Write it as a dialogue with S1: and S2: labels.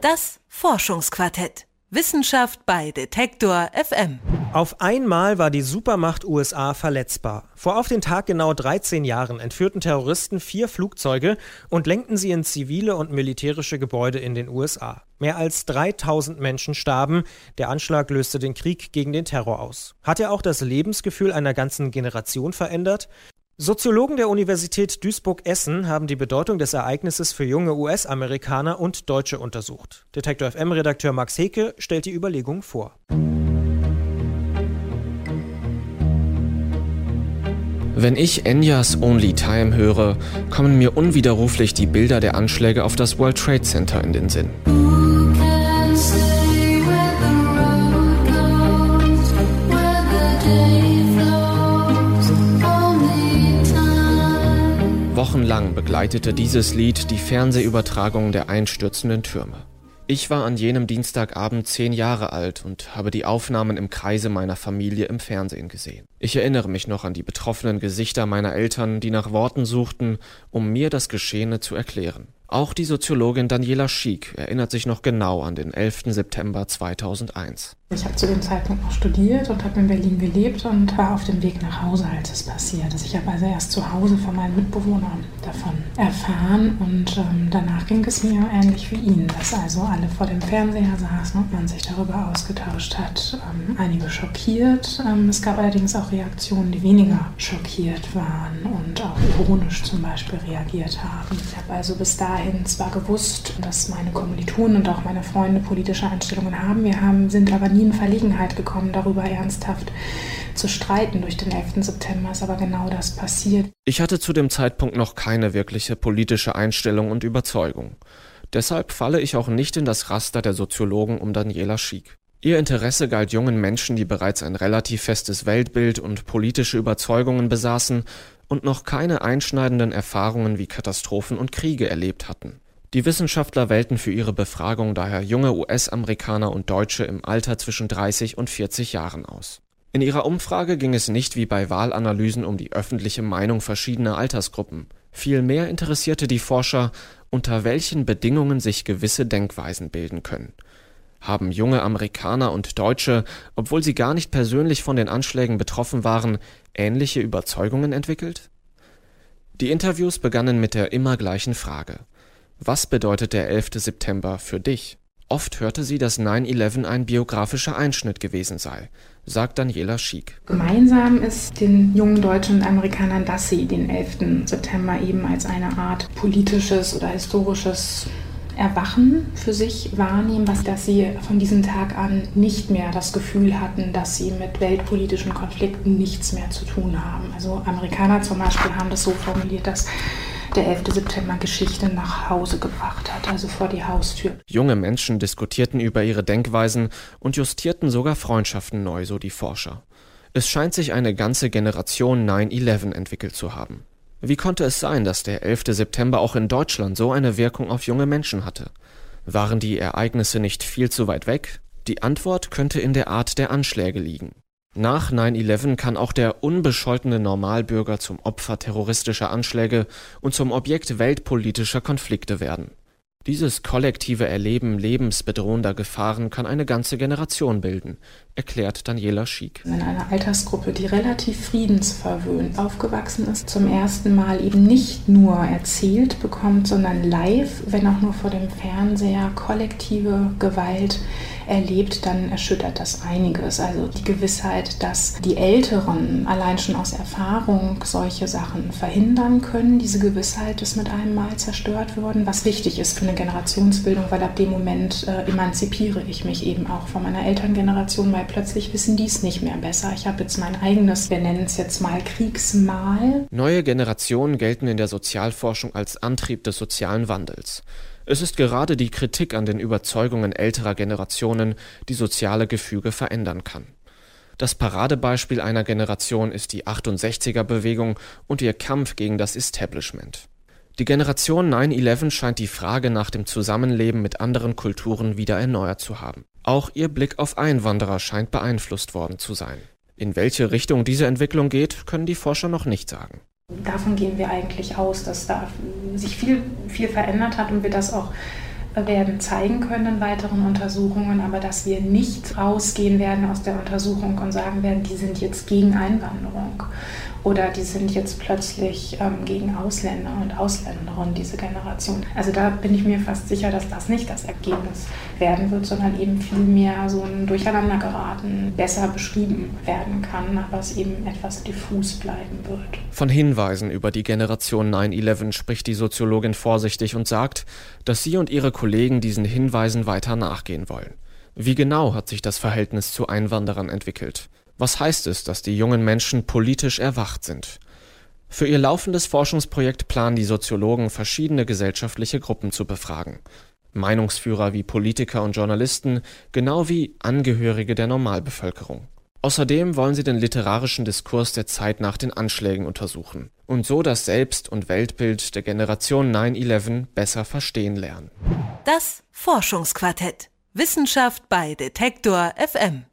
S1: Das Forschungsquartett. Wissenschaft bei Detektor FM.
S2: Auf einmal war die Supermacht USA verletzbar. Vor auf den Tag genau 13 Jahren entführten Terroristen vier Flugzeuge und lenkten sie in zivile und militärische Gebäude in den USA. Mehr als 3000 Menschen starben. Der Anschlag löste den Krieg gegen den Terror aus. Hat er auch das Lebensgefühl einer ganzen Generation verändert? Soziologen der Universität Duisburg-Essen haben die Bedeutung des Ereignisses für junge US-Amerikaner und Deutsche untersucht. Detektor FM-Redakteur Max Heke stellt die Überlegung vor.
S3: Wenn ich Enyas Only Time höre, kommen mir unwiderruflich die Bilder der Anschläge auf das World Trade Center in den Sinn. Wochenlang begleitete dieses Lied die Fernsehübertragung der einstürzenden Türme. Ich war an jenem Dienstagabend zehn Jahre alt und habe die Aufnahmen im Kreise meiner Familie im Fernsehen gesehen. Ich erinnere mich noch an die betroffenen Gesichter meiner Eltern, die nach Worten suchten, um mir das Geschehene zu erklären. Auch die Soziologin Daniela Schiek erinnert sich noch genau an den 11. September 2001.
S4: Ich habe zu dem Zeitpunkt noch studiert und habe in Berlin gelebt und war auf dem Weg nach Hause, als es passiert ist. Ich habe also erst zu Hause von meinen Mitbewohnern davon erfahren und ähm, danach ging es mir ähnlich wie Ihnen, dass also alle vor dem Fernseher saßen und man sich darüber ausgetauscht hat. Ähm, einige schockiert. Ähm, es gab allerdings auch Reaktionen, die weniger schockiert waren und auch ironisch zum Beispiel reagiert haben. Ich habe also bis dahin zwar gewusst, dass meine Kommilitonen und auch meine Freunde politische Einstellungen haben. Wir haben, sind aber nie in Verlegenheit gekommen, darüber ernsthaft zu streiten. Durch den 11. September ist aber genau das passiert.
S3: Ich hatte zu dem Zeitpunkt noch keine wirkliche politische Einstellung und Überzeugung. Deshalb falle ich auch nicht in das Raster der Soziologen um Daniela Schiek. Ihr Interesse galt jungen Menschen, die bereits ein relativ festes Weltbild und politische Überzeugungen besaßen und noch keine einschneidenden Erfahrungen wie Katastrophen und Kriege erlebt hatten. Die Wissenschaftler wählten für ihre Befragung daher junge US-Amerikaner und Deutsche im Alter zwischen 30 und 40 Jahren aus. In ihrer Umfrage ging es nicht wie bei Wahlanalysen um die öffentliche Meinung verschiedener Altersgruppen. Vielmehr interessierte die Forscher, unter welchen Bedingungen sich gewisse Denkweisen bilden können. Haben junge Amerikaner und Deutsche, obwohl sie gar nicht persönlich von den Anschlägen betroffen waren, ähnliche Überzeugungen entwickelt? Die Interviews begannen mit der immer gleichen Frage. Was bedeutet der 11. September für dich? Oft hörte sie, dass 9-11 ein biografischer Einschnitt gewesen sei, sagt Daniela Schiek.
S4: Gemeinsam ist den jungen Deutschen und Amerikanern, dass sie den 11. September eben als eine Art politisches oder historisches Erwachen für sich wahrnehmen, was dass sie von diesem Tag an nicht mehr das Gefühl hatten, dass sie mit weltpolitischen Konflikten nichts mehr zu tun haben. Also Amerikaner zum Beispiel haben das so formuliert, dass der 11. September Geschichte nach Hause gebracht hat, also vor die Haustür.
S3: Junge Menschen diskutierten über ihre Denkweisen und justierten sogar Freundschaften neu, so die Forscher. Es scheint sich eine ganze Generation 9-11 entwickelt zu haben. Wie konnte es sein, dass der 11. September auch in Deutschland so eine Wirkung auf junge Menschen hatte? Waren die Ereignisse nicht viel zu weit weg? Die Antwort könnte in der Art der Anschläge liegen. Nach 9/11 kann auch der unbescholtene Normalbürger zum Opfer terroristischer Anschläge und zum Objekt weltpolitischer Konflikte werden dieses kollektive Erleben lebensbedrohender Gefahren kann eine ganze Generation bilden, erklärt Daniela Schiek.
S4: In einer Altersgruppe, die relativ friedensverwöhnt aufgewachsen ist, zum ersten Mal eben nicht nur erzählt bekommt, sondern live, wenn auch nur vor dem Fernseher, kollektive Gewalt erlebt, dann erschüttert das einiges. Also die Gewissheit, dass die Älteren allein schon aus Erfahrung solche Sachen verhindern können, diese Gewissheit ist mit einem Mal zerstört worden, was wichtig ist für eine Generationsbildung, weil ab dem Moment äh, emanzipiere ich mich eben auch von meiner Elterngeneration, weil plötzlich wissen die es nicht mehr besser. Ich habe jetzt mein eigenes, wir nennen es jetzt mal Kriegsmal.
S3: Neue Generationen gelten in der Sozialforschung als Antrieb des sozialen Wandels. Es ist gerade die Kritik an den Überzeugungen älterer Generationen, die soziale Gefüge verändern kann. Das Paradebeispiel einer Generation ist die 68er Bewegung und ihr Kampf gegen das Establishment. Die Generation 9/11 scheint die Frage nach dem Zusammenleben mit anderen Kulturen wieder erneuert zu haben. Auch ihr Blick auf Einwanderer scheint beeinflusst worden zu sein. In welche Richtung diese Entwicklung geht, können die Forscher noch nicht sagen.
S4: Davon gehen wir eigentlich aus, dass da sich viel, viel verändert hat und wir das auch werden zeigen können in weiteren Untersuchungen, aber dass wir nicht rausgehen werden aus der Untersuchung und sagen werden, die sind jetzt gegen Einwanderung oder die sind jetzt plötzlich ähm, gegen Ausländer und Ausländerinnen, diese Generation. Also da bin ich mir fast sicher, dass das nicht das Ergebnis werden wird, sondern eben vielmehr so ein Durcheinander geraten, besser beschrieben werden kann, aber es eben etwas diffus bleiben wird.
S3: Von Hinweisen über die Generation 9-11 spricht die Soziologin vorsichtig und sagt, dass sie und ihre Kollegen diesen Hinweisen weiter nachgehen wollen. Wie genau hat sich das Verhältnis zu Einwanderern entwickelt? Was heißt es, dass die jungen Menschen politisch erwacht sind? Für ihr laufendes Forschungsprojekt planen die Soziologen, verschiedene gesellschaftliche Gruppen zu befragen. Meinungsführer wie Politiker und Journalisten, genau wie Angehörige der Normalbevölkerung. Außerdem wollen sie den literarischen Diskurs der Zeit nach den Anschlägen untersuchen und so das Selbst- und Weltbild der Generation 9-11 besser verstehen lernen.
S1: Das Forschungsquartett. Wissenschaft bei Detektor FM.